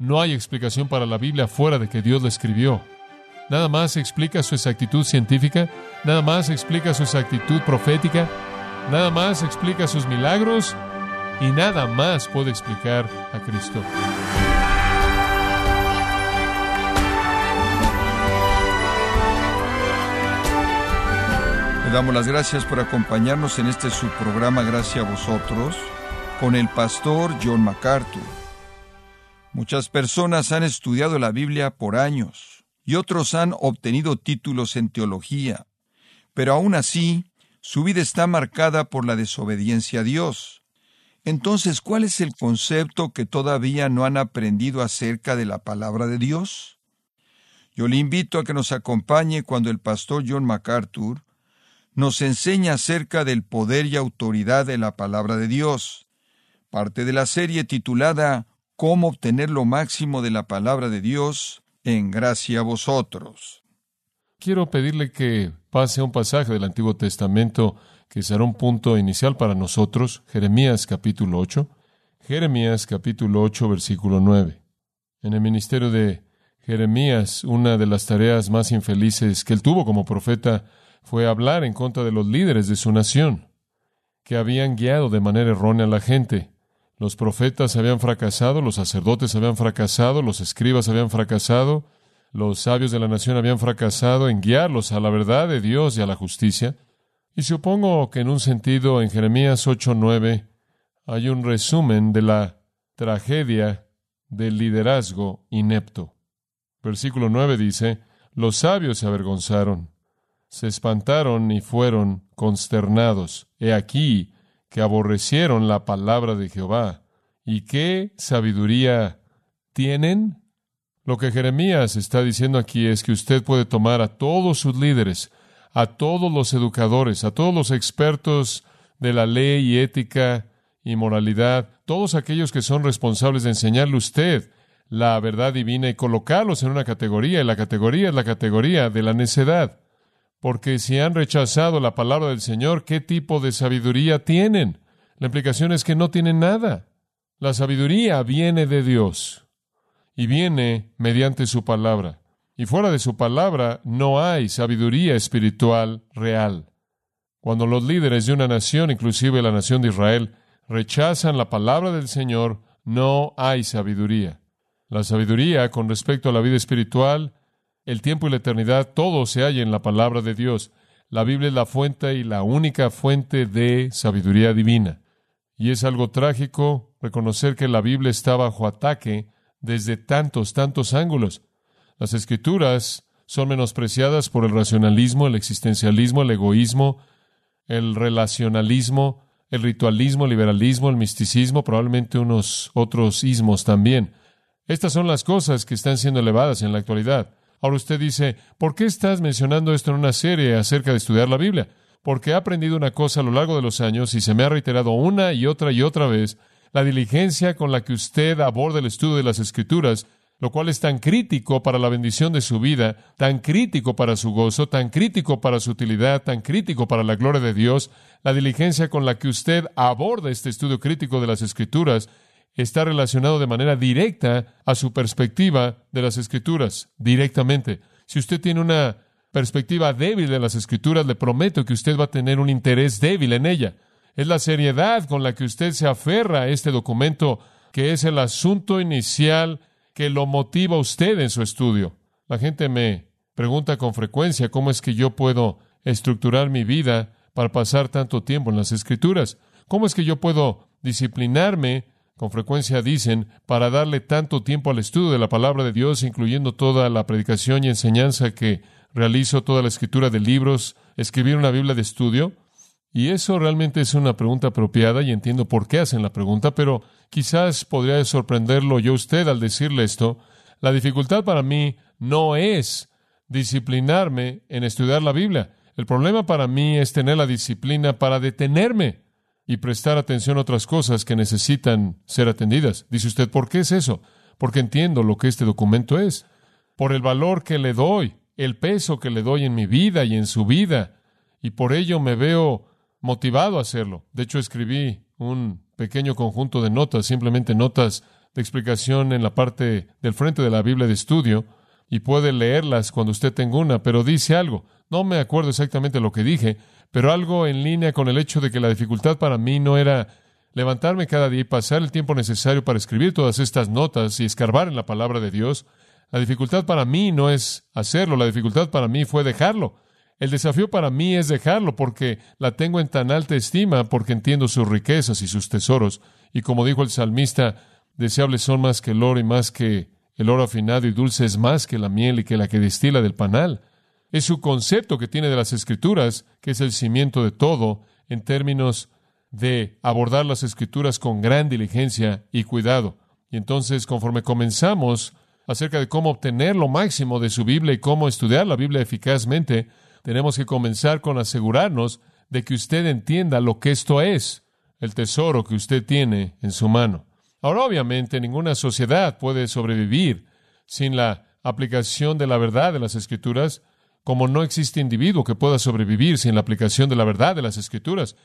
No hay explicación para la Biblia fuera de que Dios la escribió. Nada más explica su exactitud científica, nada más explica su exactitud profética, nada más explica sus milagros y nada más puede explicar a Cristo. Le damos las gracias por acompañarnos en este subprograma Gracias a vosotros con el pastor John MacArthur. Muchas personas han estudiado la Biblia por años y otros han obtenido títulos en teología, pero aún así su vida está marcada por la desobediencia a Dios. Entonces, ¿cuál es el concepto que todavía no han aprendido acerca de la palabra de Dios? Yo le invito a que nos acompañe cuando el pastor John MacArthur nos enseña acerca del poder y autoridad de la palabra de Dios, parte de la serie titulada Cómo obtener lo máximo de la palabra de Dios en gracia a vosotros. Quiero pedirle que pase a un pasaje del Antiguo Testamento que será un punto inicial para nosotros, Jeremías capítulo 8, Jeremías capítulo 8 versículo 9. En el ministerio de Jeremías, una de las tareas más infelices que él tuvo como profeta fue hablar en contra de los líderes de su nación, que habían guiado de manera errónea a la gente. Los profetas habían fracasado, los sacerdotes habían fracasado, los escribas habían fracasado, los sabios de la nación habían fracasado en guiarlos a la verdad de Dios y a la justicia. Y supongo que en un sentido en Jeremías 8:9 hay un resumen de la tragedia del liderazgo inepto. Versículo 9 dice, los sabios se avergonzaron, se espantaron y fueron consternados. He aquí que aborrecieron la palabra de Jehová. ¿Y qué sabiduría tienen? Lo que Jeremías está diciendo aquí es que usted puede tomar a todos sus líderes, a todos los educadores, a todos los expertos de la ley y ética y moralidad, todos aquellos que son responsables de enseñarle a usted la verdad divina y colocarlos en una categoría, y la categoría es la categoría de la necedad. Porque si han rechazado la palabra del Señor, ¿qué tipo de sabiduría tienen? La implicación es que no tienen nada. La sabiduría viene de Dios y viene mediante su palabra. Y fuera de su palabra no hay sabiduría espiritual real. Cuando los líderes de una nación, inclusive la nación de Israel, rechazan la palabra del Señor, no hay sabiduría. La sabiduría con respecto a la vida espiritual el tiempo y la eternidad, todo se halla en la palabra de Dios. La Biblia es la fuente y la única fuente de sabiduría divina. Y es algo trágico reconocer que la Biblia está bajo ataque desde tantos, tantos ángulos. Las escrituras son menospreciadas por el racionalismo, el existencialismo, el egoísmo, el relacionalismo, el ritualismo, el liberalismo, el misticismo, probablemente unos otros ismos también. Estas son las cosas que están siendo elevadas en la actualidad. Ahora usted dice, ¿por qué estás mencionando esto en una serie acerca de estudiar la Biblia? Porque he aprendido una cosa a lo largo de los años y se me ha reiterado una y otra y otra vez la diligencia con la que usted aborda el estudio de las Escrituras, lo cual es tan crítico para la bendición de su vida, tan crítico para su gozo, tan crítico para su utilidad, tan crítico para la gloria de Dios, la diligencia con la que usted aborda este estudio crítico de las Escrituras está relacionado de manera directa a su perspectiva de las escrituras, directamente. Si usted tiene una perspectiva débil de las escrituras, le prometo que usted va a tener un interés débil en ella. Es la seriedad con la que usted se aferra a este documento que es el asunto inicial que lo motiva a usted en su estudio. La gente me pregunta con frecuencia cómo es que yo puedo estructurar mi vida para pasar tanto tiempo en las escrituras. ¿Cómo es que yo puedo disciplinarme con frecuencia dicen, para darle tanto tiempo al estudio de la palabra de Dios, incluyendo toda la predicación y enseñanza que realizo, toda la escritura de libros, escribir una Biblia de estudio. Y eso realmente es una pregunta apropiada y entiendo por qué hacen la pregunta, pero quizás podría sorprenderlo yo usted al decirle esto. La dificultad para mí no es disciplinarme en estudiar la Biblia. El problema para mí es tener la disciplina para detenerme y prestar atención a otras cosas que necesitan ser atendidas. Dice usted, ¿por qué es eso? Porque entiendo lo que este documento es, por el valor que le doy, el peso que le doy en mi vida y en su vida, y por ello me veo motivado a hacerlo. De hecho, escribí un pequeño conjunto de notas, simplemente notas de explicación en la parte del frente de la Biblia de estudio y puede leerlas cuando usted tenga una, pero dice algo. No me acuerdo exactamente lo que dije, pero algo en línea con el hecho de que la dificultad para mí no era levantarme cada día y pasar el tiempo necesario para escribir todas estas notas y escarbar en la palabra de Dios. La dificultad para mí no es hacerlo, la dificultad para mí fue dejarlo. El desafío para mí es dejarlo porque la tengo en tan alta estima, porque entiendo sus riquezas y sus tesoros. Y como dijo el salmista, deseables son más que el oro y más que el oro afinado y dulce es más que la miel y que la que destila del panal. Es su concepto que tiene de las escrituras, que es el cimiento de todo, en términos de abordar las escrituras con gran diligencia y cuidado. Y entonces, conforme comenzamos acerca de cómo obtener lo máximo de su Biblia y cómo estudiar la Biblia eficazmente, tenemos que comenzar con asegurarnos de que usted entienda lo que esto es, el tesoro que usted tiene en su mano. Ahora, obviamente, ninguna sociedad puede sobrevivir sin la aplicación de la verdad de las Escrituras, como no existe individuo que pueda sobrevivir sin la aplicación de la verdad de las Escrituras.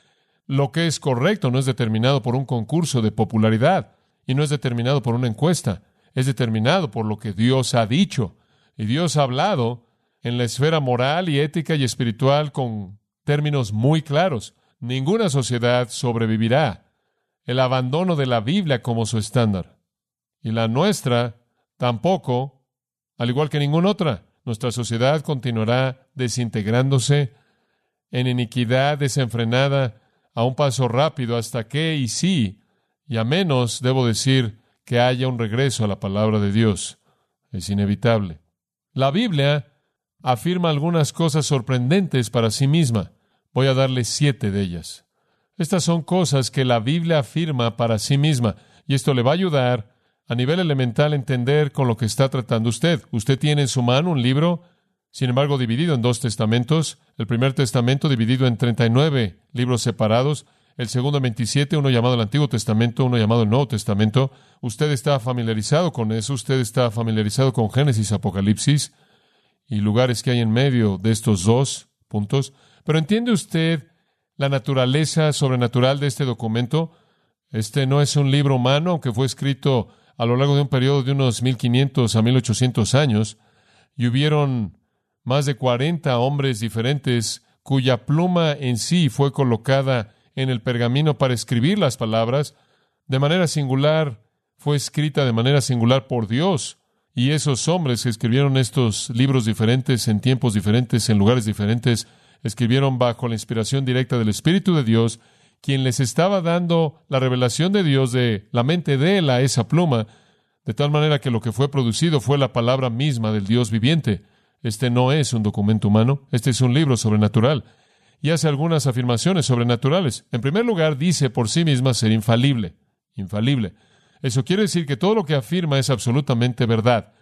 Lo que es correcto no es determinado por un concurso de popularidad y no es determinado por una encuesta, es determinado por lo que Dios ha dicho. Y Dios ha hablado en la esfera moral y ética y espiritual con términos muy claros. Ninguna sociedad sobrevivirá el abandono de la Biblia como su estándar. Y la nuestra tampoco, al igual que ninguna otra. Nuestra sociedad continuará desintegrándose en iniquidad desenfrenada a un paso rápido hasta que, y sí, y a menos, debo decir, que haya un regreso a la palabra de Dios. Es inevitable. La Biblia afirma algunas cosas sorprendentes para sí misma. Voy a darle siete de ellas. Estas son cosas que la Biblia afirma para sí misma, y esto le va a ayudar a nivel elemental entender con lo que está tratando usted. Usted tiene en su mano un libro, sin embargo, dividido en dos testamentos. El primer testamento dividido en 39 libros separados, el segundo en 27, uno llamado el Antiguo Testamento, uno llamado el Nuevo Testamento. Usted está familiarizado con eso, usted está familiarizado con Génesis, Apocalipsis y lugares que hay en medio de estos dos puntos. Pero ¿entiende usted la naturaleza sobrenatural de este documento? Este no es un libro humano, aunque fue escrito a lo largo de un periodo de unos 1500 a 1800 años, y hubieron más de 40 hombres diferentes cuya pluma en sí fue colocada en el pergamino para escribir las palabras, de manera singular, fue escrita de manera singular por Dios. Y esos hombres que escribieron estos libros diferentes en tiempos diferentes, en lugares diferentes, escribieron bajo la inspiración directa del Espíritu de Dios, quien les estaba dando la revelación de Dios de la mente de él a esa pluma, de tal manera que lo que fue producido fue la palabra misma del Dios viviente. Este no es un documento humano, este es un libro sobrenatural. Y hace algunas afirmaciones sobrenaturales. En primer lugar, dice por sí misma ser infalible. Infalible. Eso quiere decir que todo lo que afirma es absolutamente verdad.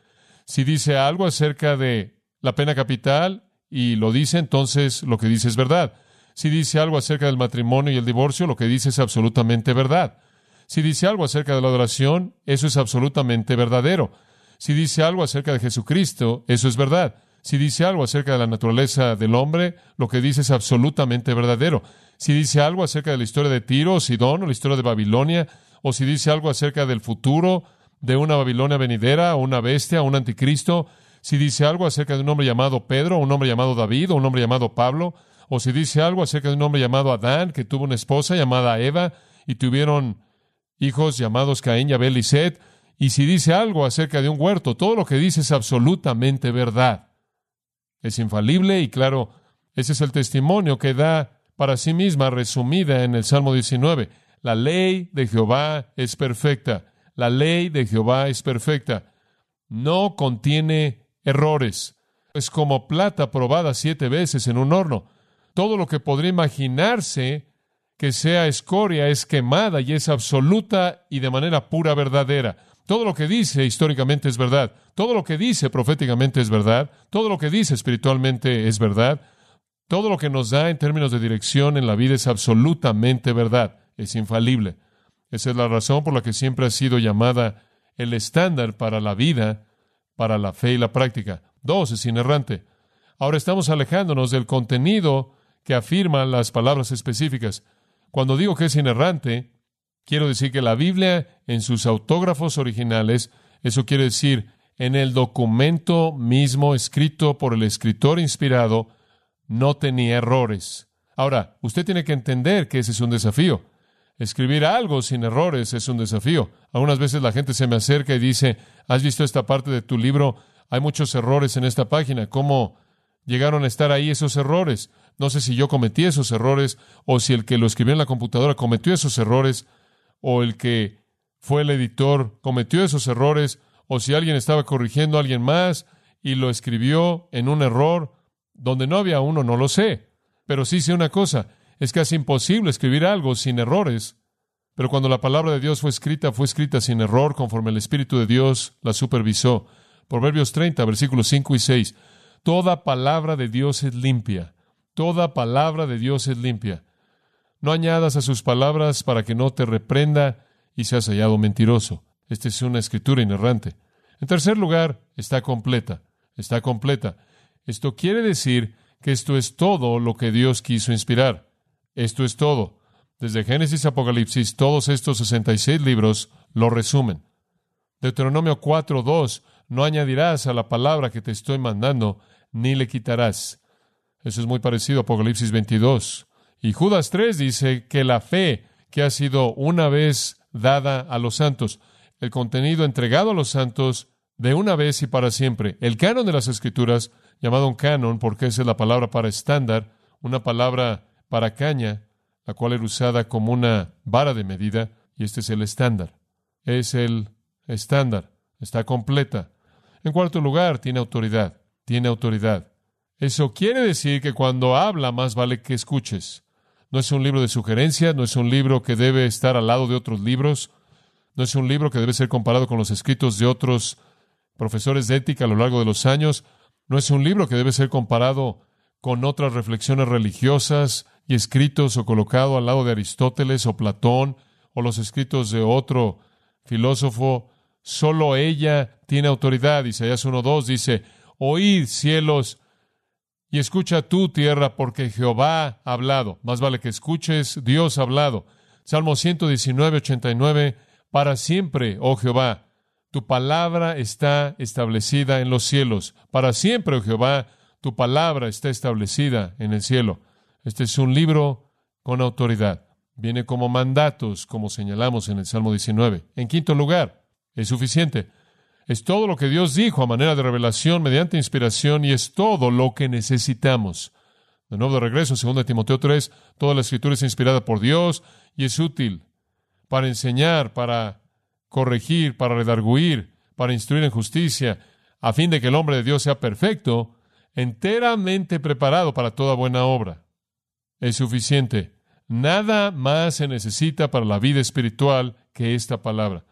Si dice algo acerca de la pena capital y lo dice, entonces lo que dice es verdad. Si dice algo acerca del matrimonio y el divorcio, lo que dice es absolutamente verdad. Si dice algo acerca de la adoración, eso es absolutamente verdadero. Si dice algo acerca de Jesucristo, eso es verdad. Si dice algo acerca de la naturaleza del hombre, lo que dice es absolutamente verdadero. Si dice algo acerca de la historia de Tiro o Sidón o la historia de Babilonia, o si dice algo acerca del futuro de una Babilonia venidera o una bestia o un anticristo, si dice algo acerca de un hombre llamado Pedro, o un hombre llamado David, o un hombre llamado Pablo, o si dice algo acerca de un hombre llamado Adán, que tuvo una esposa llamada Eva, y tuvieron hijos llamados Caín Abel y Seth, y si dice algo acerca de un huerto, todo lo que dice es absolutamente verdad. Es infalible y claro, ese es el testimonio que da para sí misma resumida en el Salmo 19. La ley de Jehová es perfecta. La ley de Jehová es perfecta. No contiene errores. Es como plata probada siete veces en un horno. Todo lo que podría imaginarse que sea escoria es quemada y es absoluta y de manera pura verdadera. Todo lo que dice históricamente es verdad. Todo lo que dice proféticamente es verdad. Todo lo que dice espiritualmente es verdad. Todo lo que nos da en términos de dirección en la vida es absolutamente verdad. Es infalible. Esa es la razón por la que siempre ha sido llamada el estándar para la vida, para la fe y la práctica. Dos, es inerrante. Ahora estamos alejándonos del contenido que afirman las palabras específicas. Cuando digo que es inerrante, Quiero decir que la Biblia, en sus autógrafos originales, eso quiere decir, en el documento mismo escrito por el escritor inspirado, no tenía errores. Ahora, usted tiene que entender que ese es un desafío. Escribir algo sin errores es un desafío. Algunas veces la gente se me acerca y dice, ¿has visto esta parte de tu libro? Hay muchos errores en esta página. ¿Cómo llegaron a estar ahí esos errores? No sé si yo cometí esos errores o si el que lo escribió en la computadora cometió esos errores o el que fue el editor cometió esos errores o si alguien estaba corrigiendo a alguien más y lo escribió en un error donde no había uno, no lo sé. Pero sí sé una cosa, es casi imposible escribir algo sin errores. Pero cuando la palabra de Dios fue escrita, fue escrita sin error conforme el Espíritu de Dios la supervisó. Proverbios 30, versículos 5 y 6. Toda palabra de Dios es limpia. Toda palabra de Dios es limpia. No añadas a sus palabras para que no te reprenda y seas hallado mentiroso. Esta es una escritura inerrante. En tercer lugar, está completa. Está completa. Esto quiere decir que esto es todo lo que Dios quiso inspirar. Esto es todo. Desde Génesis a Apocalipsis, todos estos 66 libros lo resumen. Deuteronomio 4.2, no añadirás a la palabra que te estoy mandando, ni le quitarás. Eso es muy parecido a Apocalipsis 22. Y Judas 3 dice que la fe que ha sido una vez dada a los santos, el contenido entregado a los santos de una vez y para siempre. El canon de las Escrituras llamado un canon porque esa es la palabra para estándar, una palabra para caña, la cual era usada como una vara de medida, y este es el estándar. Es el estándar, está completa. En cuarto lugar, tiene autoridad, tiene autoridad. Eso quiere decir que cuando habla más vale que escuches. No es un libro de sugerencias, no es un libro que debe estar al lado de otros libros, no es un libro que debe ser comparado con los escritos de otros profesores de ética a lo largo de los años, no es un libro que debe ser comparado con otras reflexiones religiosas y escritos o colocado al lado de Aristóteles o Platón o los escritos de otro filósofo. Solo ella tiene autoridad. Isaías 1.2 dice, Oíd cielos y escucha tú tierra porque Jehová ha hablado. Más vale que escuches, Dios ha hablado. Salmo 119, Para siempre, oh Jehová, tu palabra está establecida en los cielos. Para siempre, oh Jehová, tu palabra está establecida en el cielo. Este es un libro con autoridad. Viene como mandatos, como señalamos en el Salmo 19. En quinto lugar, es suficiente. Es todo lo que Dios dijo a manera de revelación mediante inspiración y es todo lo que necesitamos. De nuevo de regreso, 2 Timoteo 3, toda la escritura es inspirada por Dios y es útil para enseñar, para corregir, para redarguir, para instruir en justicia, a fin de que el hombre de Dios sea perfecto, enteramente preparado para toda buena obra. Es suficiente. Nada más se necesita para la vida espiritual que esta palabra.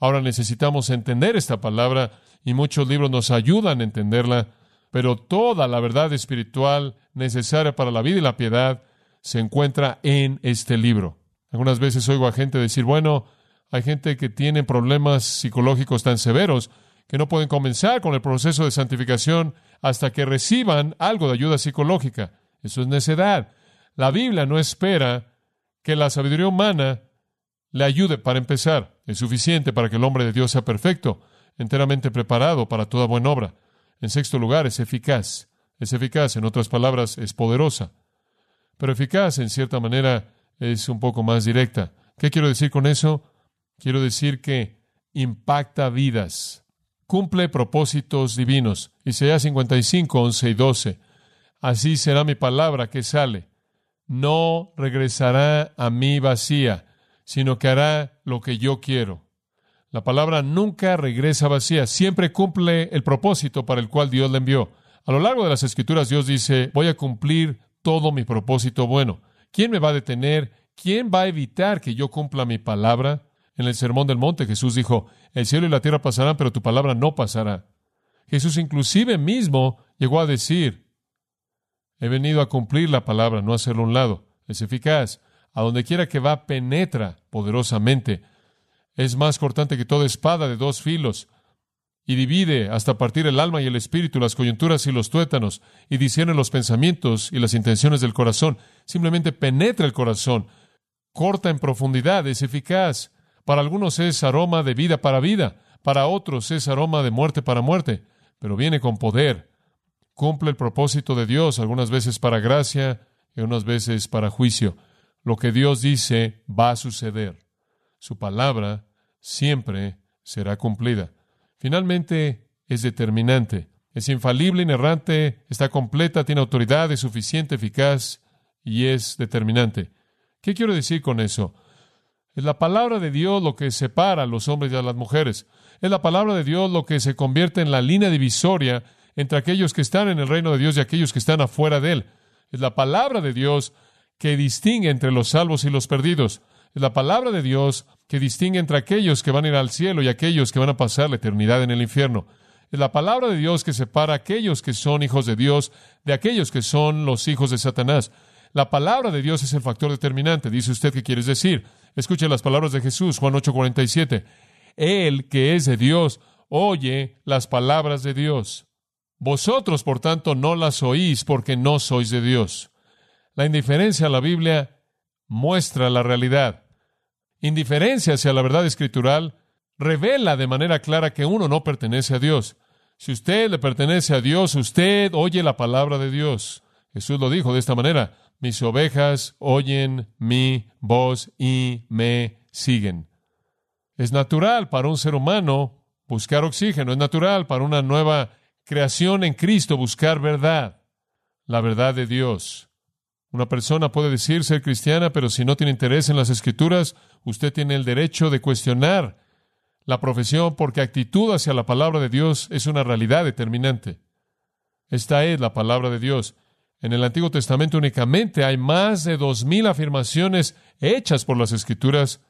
Ahora necesitamos entender esta palabra y muchos libros nos ayudan a entenderla, pero toda la verdad espiritual necesaria para la vida y la piedad se encuentra en este libro. Algunas veces oigo a gente decir, bueno, hay gente que tiene problemas psicológicos tan severos que no pueden comenzar con el proceso de santificación hasta que reciban algo de ayuda psicológica. Eso es necedad. La Biblia no espera que la sabiduría humana le ayude para empezar. Es suficiente para que el hombre de Dios sea perfecto, enteramente preparado para toda buena obra. En sexto lugar, es eficaz. Es eficaz, en otras palabras, es poderosa. Pero eficaz, en cierta manera, es un poco más directa. ¿Qué quiero decir con eso? Quiero decir que impacta vidas, cumple propósitos divinos. Isaías 55, 11 y 12. Así será mi palabra que sale. No regresará a mí vacía, sino que hará lo que yo quiero. La palabra nunca regresa vacía, siempre cumple el propósito para el cual Dios la envió. A lo largo de las Escrituras Dios dice, voy a cumplir todo mi propósito bueno. ¿Quién me va a detener? ¿Quién va a evitar que yo cumpla mi palabra? En el Sermón del Monte Jesús dijo, el cielo y la tierra pasarán, pero tu palabra no pasará. Jesús inclusive mismo llegó a decir, he venido a cumplir la palabra, no a hacerlo a un lado. Es eficaz. A donde quiera que va, penetra poderosamente. Es más cortante que toda espada de dos filos y divide hasta partir el alma y el espíritu, las coyunturas y los tuétanos, y discierne los pensamientos y las intenciones del corazón. Simplemente penetra el corazón, corta en profundidad, es eficaz. Para algunos es aroma de vida para vida, para otros es aroma de muerte para muerte, pero viene con poder. Cumple el propósito de Dios, algunas veces para gracia y unas veces para juicio. Lo que Dios dice va a suceder. Su palabra siempre será cumplida. Finalmente, es determinante. Es infalible, inerrante, está completa, tiene autoridad, es suficiente, eficaz y es determinante. ¿Qué quiero decir con eso? Es la palabra de Dios lo que separa a los hombres y a las mujeres. Es la palabra de Dios lo que se convierte en la línea divisoria entre aquellos que están en el reino de Dios y aquellos que están afuera de él. Es la palabra de Dios que distingue entre los salvos y los perdidos. Es la palabra de Dios que distingue entre aquellos que van a ir al cielo y aquellos que van a pasar la eternidad en el infierno. Es la palabra de Dios que separa a aquellos que son hijos de Dios de aquellos que son los hijos de Satanás. La palabra de Dios es el factor determinante. Dice usted qué quiere decir. Escuche las palabras de Jesús, Juan 8:47. Él que es de Dios, oye las palabras de Dios. Vosotros, por tanto, no las oís porque no sois de Dios. La indiferencia a la Biblia muestra la realidad. Indiferencia hacia la verdad escritural revela de manera clara que uno no pertenece a Dios. Si usted le pertenece a Dios, usted oye la palabra de Dios. Jesús lo dijo de esta manera, mis ovejas oyen mi voz y me siguen. Es natural para un ser humano buscar oxígeno, es natural para una nueva creación en Cristo buscar verdad, la verdad de Dios. Una persona puede decir ser cristiana, pero si no tiene interés en las escrituras, usted tiene el derecho de cuestionar la profesión porque actitud hacia la palabra de Dios es una realidad determinante. Esta es la palabra de Dios. En el Antiguo Testamento únicamente hay más de dos mil afirmaciones hechas por las Escrituras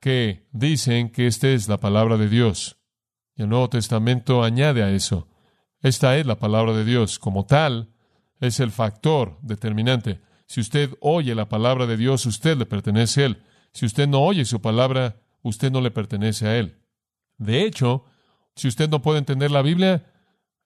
que dicen que esta es la palabra de Dios. Y el Nuevo Testamento añade a eso. Esta es la palabra de Dios. Como tal, es el factor determinante. Si usted oye la palabra de Dios, usted le pertenece a Él. Si usted no oye su palabra, usted no le pertenece a Él. De hecho, si usted no puede entender la Biblia,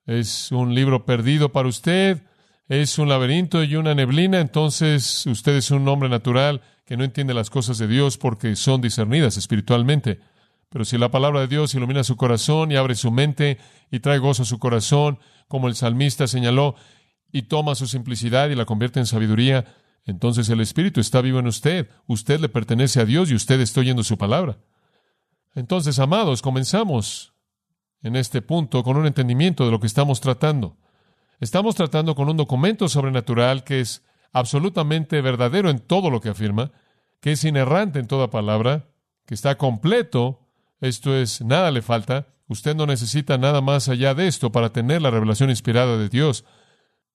es un libro perdido para usted, es un laberinto y una neblina, entonces usted es un hombre natural que no entiende las cosas de Dios porque son discernidas espiritualmente. Pero si la palabra de Dios ilumina su corazón y abre su mente y trae gozo a su corazón, como el salmista señaló, y toma su simplicidad y la convierte en sabiduría, entonces el Espíritu está vivo en usted. Usted le pertenece a Dios y usted está oyendo su palabra. Entonces, amados, comenzamos en este punto con un entendimiento de lo que estamos tratando. Estamos tratando con un documento sobrenatural que es absolutamente verdadero en todo lo que afirma, que es inerrante en toda palabra, que está completo, esto es, nada le falta, usted no necesita nada más allá de esto para tener la revelación inspirada de Dios.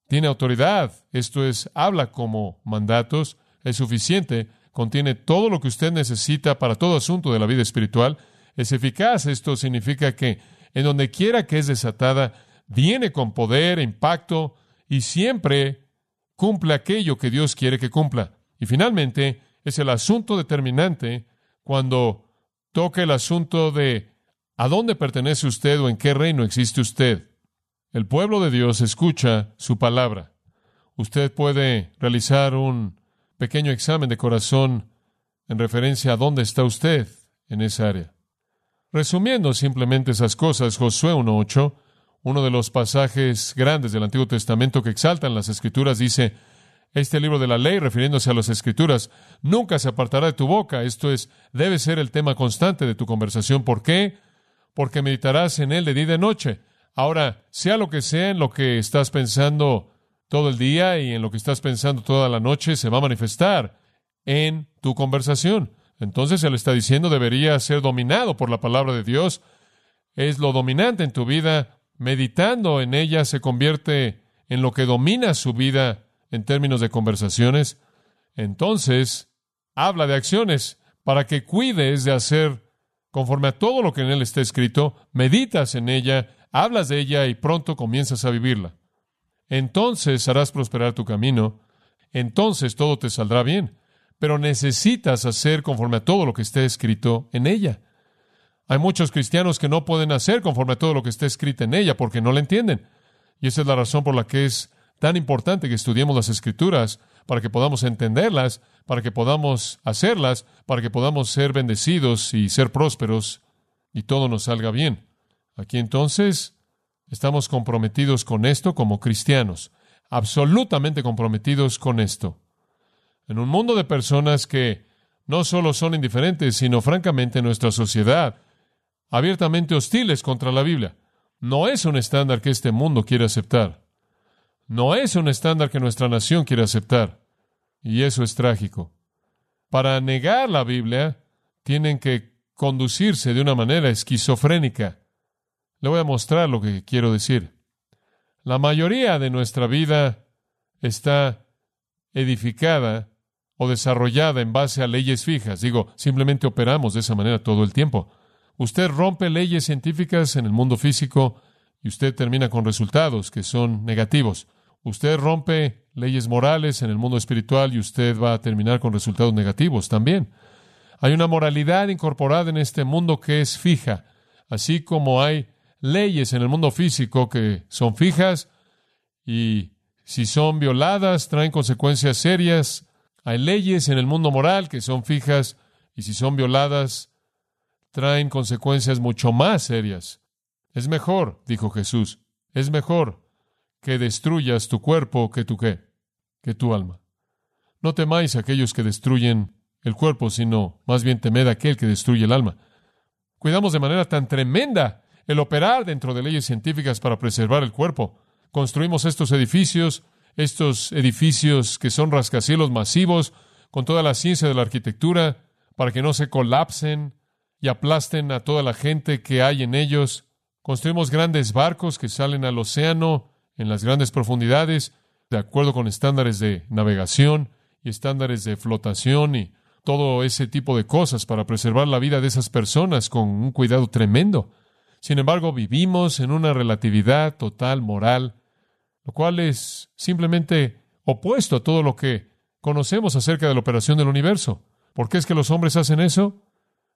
Tiene autoridad, esto es, habla como mandatos, es suficiente, contiene todo lo que usted necesita para todo asunto de la vida espiritual, es eficaz, esto significa que en donde quiera que es desatada, viene con poder, impacto y siempre cumple aquello que Dios quiere que cumpla. Y finalmente, es el asunto determinante cuando toca el asunto de a dónde pertenece usted o en qué reino existe usted. El pueblo de Dios escucha su palabra. Usted puede realizar un pequeño examen de corazón en referencia a dónde está usted en esa área. Resumiendo simplemente esas cosas, Josué 1.8 uno de los pasajes grandes del Antiguo Testamento que exaltan las Escrituras, dice, este libro de la ley, refiriéndose a las Escrituras, nunca se apartará de tu boca. Esto es, debe ser el tema constante de tu conversación. ¿Por qué? Porque meditarás en él de día y de noche. Ahora, sea lo que sea en lo que estás pensando todo el día y en lo que estás pensando toda la noche, se va a manifestar en tu conversación. Entonces él está diciendo debería ser dominado por la palabra de Dios. Es lo dominante en tu vida meditando en ella se convierte en lo que domina su vida en términos de conversaciones, entonces habla de acciones para que cuides de hacer conforme a todo lo que en él está escrito, meditas en ella, hablas de ella y pronto comienzas a vivirla. Entonces harás prosperar tu camino, entonces todo te saldrá bien, pero necesitas hacer conforme a todo lo que está escrito en ella. Hay muchos cristianos que no pueden hacer conforme a todo lo que está escrito en ella porque no la entienden. Y esa es la razón por la que es tan importante que estudiemos las escrituras, para que podamos entenderlas, para que podamos hacerlas, para que podamos ser bendecidos y ser prósperos y todo nos salga bien. Aquí entonces estamos comprometidos con esto como cristianos, absolutamente comprometidos con esto. En un mundo de personas que no solo son indiferentes, sino francamente nuestra sociedad, abiertamente hostiles contra la Biblia. No es un estándar que este mundo quiere aceptar. No es un estándar que nuestra nación quiere aceptar. Y eso es trágico. Para negar la Biblia, tienen que conducirse de una manera esquizofrénica. Le voy a mostrar lo que quiero decir. La mayoría de nuestra vida está edificada o desarrollada en base a leyes fijas. Digo, simplemente operamos de esa manera todo el tiempo. Usted rompe leyes científicas en el mundo físico y usted termina con resultados que son negativos. Usted rompe leyes morales en el mundo espiritual y usted va a terminar con resultados negativos también. Hay una moralidad incorporada en este mundo que es fija, así como hay leyes en el mundo físico que son fijas y si son violadas traen consecuencias serias. Hay leyes en el mundo moral que son fijas y si son violadas traen consecuencias mucho más serias. Es mejor, dijo Jesús, es mejor que destruyas tu cuerpo que tu qué, que tu alma. No temáis a aquellos que destruyen el cuerpo, sino más bien temed a aquel que destruye el alma. Cuidamos de manera tan tremenda el operar dentro de leyes científicas para preservar el cuerpo. Construimos estos edificios, estos edificios que son rascacielos masivos, con toda la ciencia de la arquitectura, para que no se colapsen y aplasten a toda la gente que hay en ellos. Construimos grandes barcos que salen al océano en las grandes profundidades, de acuerdo con estándares de navegación y estándares de flotación y todo ese tipo de cosas para preservar la vida de esas personas con un cuidado tremendo. Sin embargo, vivimos en una relatividad total moral, lo cual es simplemente opuesto a todo lo que conocemos acerca de la operación del universo. ¿Por qué es que los hombres hacen eso?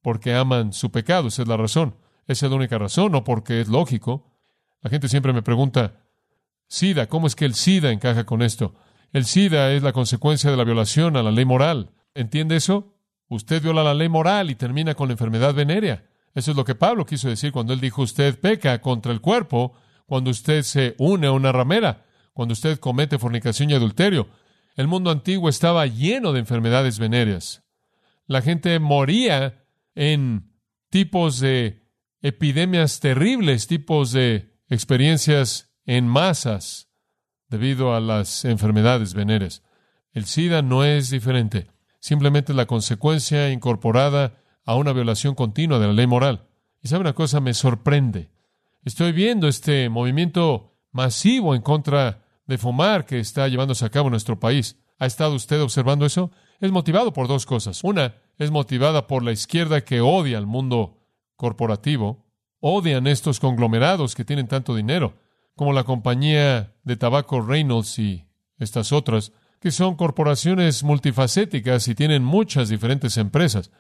Porque aman su pecado, esa es la razón. Esa es la única razón, no porque es lógico. La gente siempre me pregunta, SIDA, ¿cómo es que el SIDA encaja con esto? El SIDA es la consecuencia de la violación a la ley moral. ¿Entiende eso? Usted viola la ley moral y termina con la enfermedad venérea. Eso es lo que Pablo quiso decir cuando él dijo usted peca contra el cuerpo, cuando usted se une a una ramera, cuando usted comete fornicación y adulterio. El mundo antiguo estaba lleno de enfermedades venéreas. La gente moría en tipos de epidemias terribles, tipos de experiencias en masas debido a las enfermedades venéreas. El SIDA no es diferente, simplemente la consecuencia incorporada a una violación continua de la ley moral. Y sabe una cosa, me sorprende. Estoy viendo este movimiento masivo en contra de fumar que está llevándose a cabo en nuestro país. ¿Ha estado usted observando eso? Es motivado por dos cosas. Una, es motivada por la izquierda que odia al mundo corporativo, odian estos conglomerados que tienen tanto dinero, como la compañía de tabaco Reynolds y estas otras, que son corporaciones multifacéticas y tienen muchas diferentes empresas.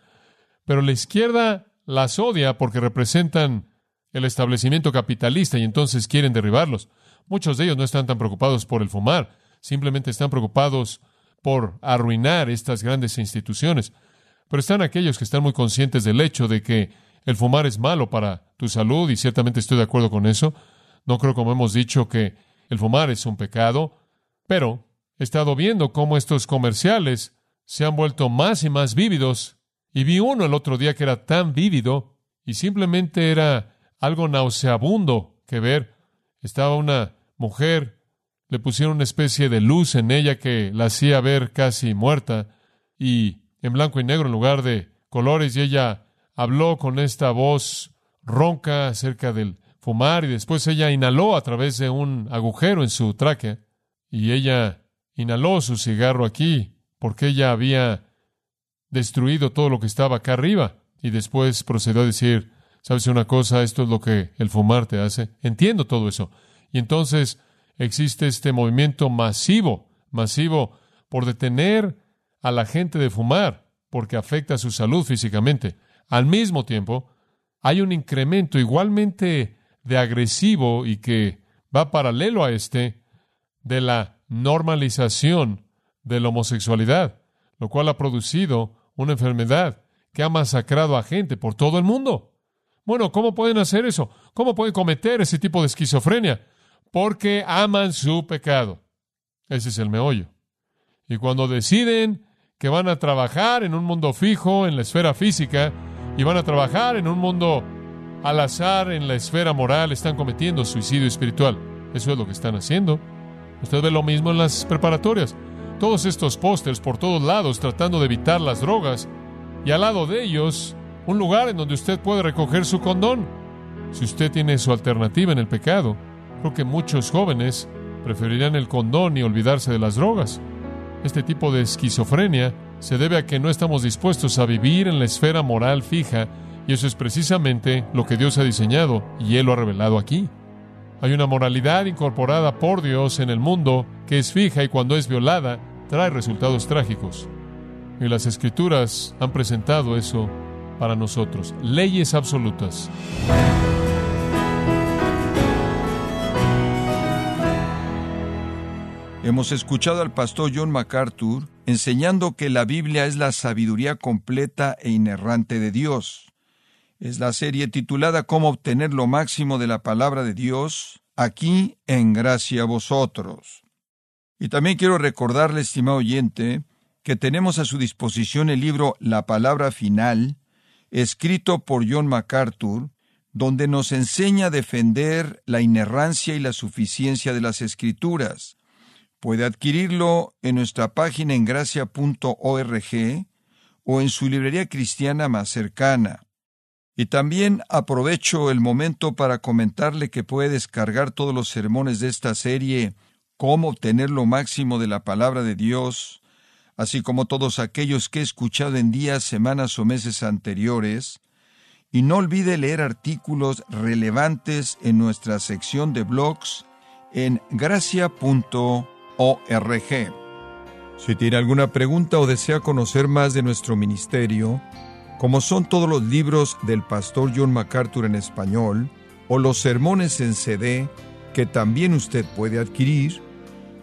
Pero la izquierda las odia porque representan el establecimiento capitalista y entonces quieren derribarlos. Muchos de ellos no están tan preocupados por el fumar, simplemente están preocupados por arruinar estas grandes instituciones. Pero están aquellos que están muy conscientes del hecho de que el fumar es malo para tu salud y ciertamente estoy de acuerdo con eso. No creo, como hemos dicho, que el fumar es un pecado, pero he estado viendo cómo estos comerciales se han vuelto más y más vívidos y vi uno el otro día que era tan vívido y simplemente era algo nauseabundo que ver. Estaba una mujer, le pusieron una especie de luz en ella que la hacía ver casi muerta y en blanco y negro en lugar de colores y ella habló con esta voz ronca acerca del fumar y después ella inhaló a través de un agujero en su tráquea y ella inhaló su cigarro aquí porque ella había destruido todo lo que estaba acá arriba. Y después procedió a decir, ¿sabes una cosa? Esto es lo que el fumar te hace. Entiendo todo eso. Y entonces existe este movimiento masivo, masivo, por detener a la gente de fumar, porque afecta su salud físicamente. Al mismo tiempo, hay un incremento igualmente de agresivo y que va paralelo a este de la normalización de la homosexualidad, lo cual ha producido una enfermedad que ha masacrado a gente por todo el mundo. Bueno, ¿cómo pueden hacer eso? ¿Cómo pueden cometer ese tipo de esquizofrenia? Porque aman su pecado. Ese es el meollo. Y cuando deciden que van a trabajar en un mundo fijo, en la esfera física, y van a trabajar en un mundo al azar, en la esfera moral, están cometiendo suicidio espiritual. Eso es lo que están haciendo. Usted ve lo mismo en las preparatorias. Todos estos pósters por todos lados tratando de evitar las drogas. Y al lado de ellos, un lugar en donde usted puede recoger su condón. Si usted tiene su alternativa en el pecado, creo que muchos jóvenes preferirían el condón y olvidarse de las drogas. Este tipo de esquizofrenia se debe a que no estamos dispuestos a vivir en la esfera moral fija, y eso es precisamente lo que Dios ha diseñado y Él lo ha revelado aquí. Hay una moralidad incorporada por Dios en el mundo que es fija y cuando es violada trae resultados trágicos. Y las escrituras han presentado eso para nosotros, leyes absolutas. Hemos escuchado al pastor John MacArthur enseñando que la Biblia es la sabiduría completa e inerrante de Dios. Es la serie titulada Cómo obtener lo máximo de la palabra de Dios, aquí en gracia a vosotros. Y también quiero recordarle, estimado oyente, que tenemos a su disposición el libro La Palabra Final, escrito por John MacArthur, donde nos enseña a defender la inerrancia y la suficiencia de las Escrituras, Puede adquirirlo en nuestra página en gracia.org o en su librería cristiana más cercana. Y también aprovecho el momento para comentarle que puede descargar todos los sermones de esta serie, cómo obtener lo máximo de la palabra de Dios, así como todos aquellos que he escuchado en días, semanas o meses anteriores, y no olvide leer artículos relevantes en nuestra sección de blogs en gracia.org. Si tiene alguna pregunta o desea conocer más de nuestro ministerio, como son todos los libros del pastor John MacArthur en español o los sermones en CD que también usted puede adquirir,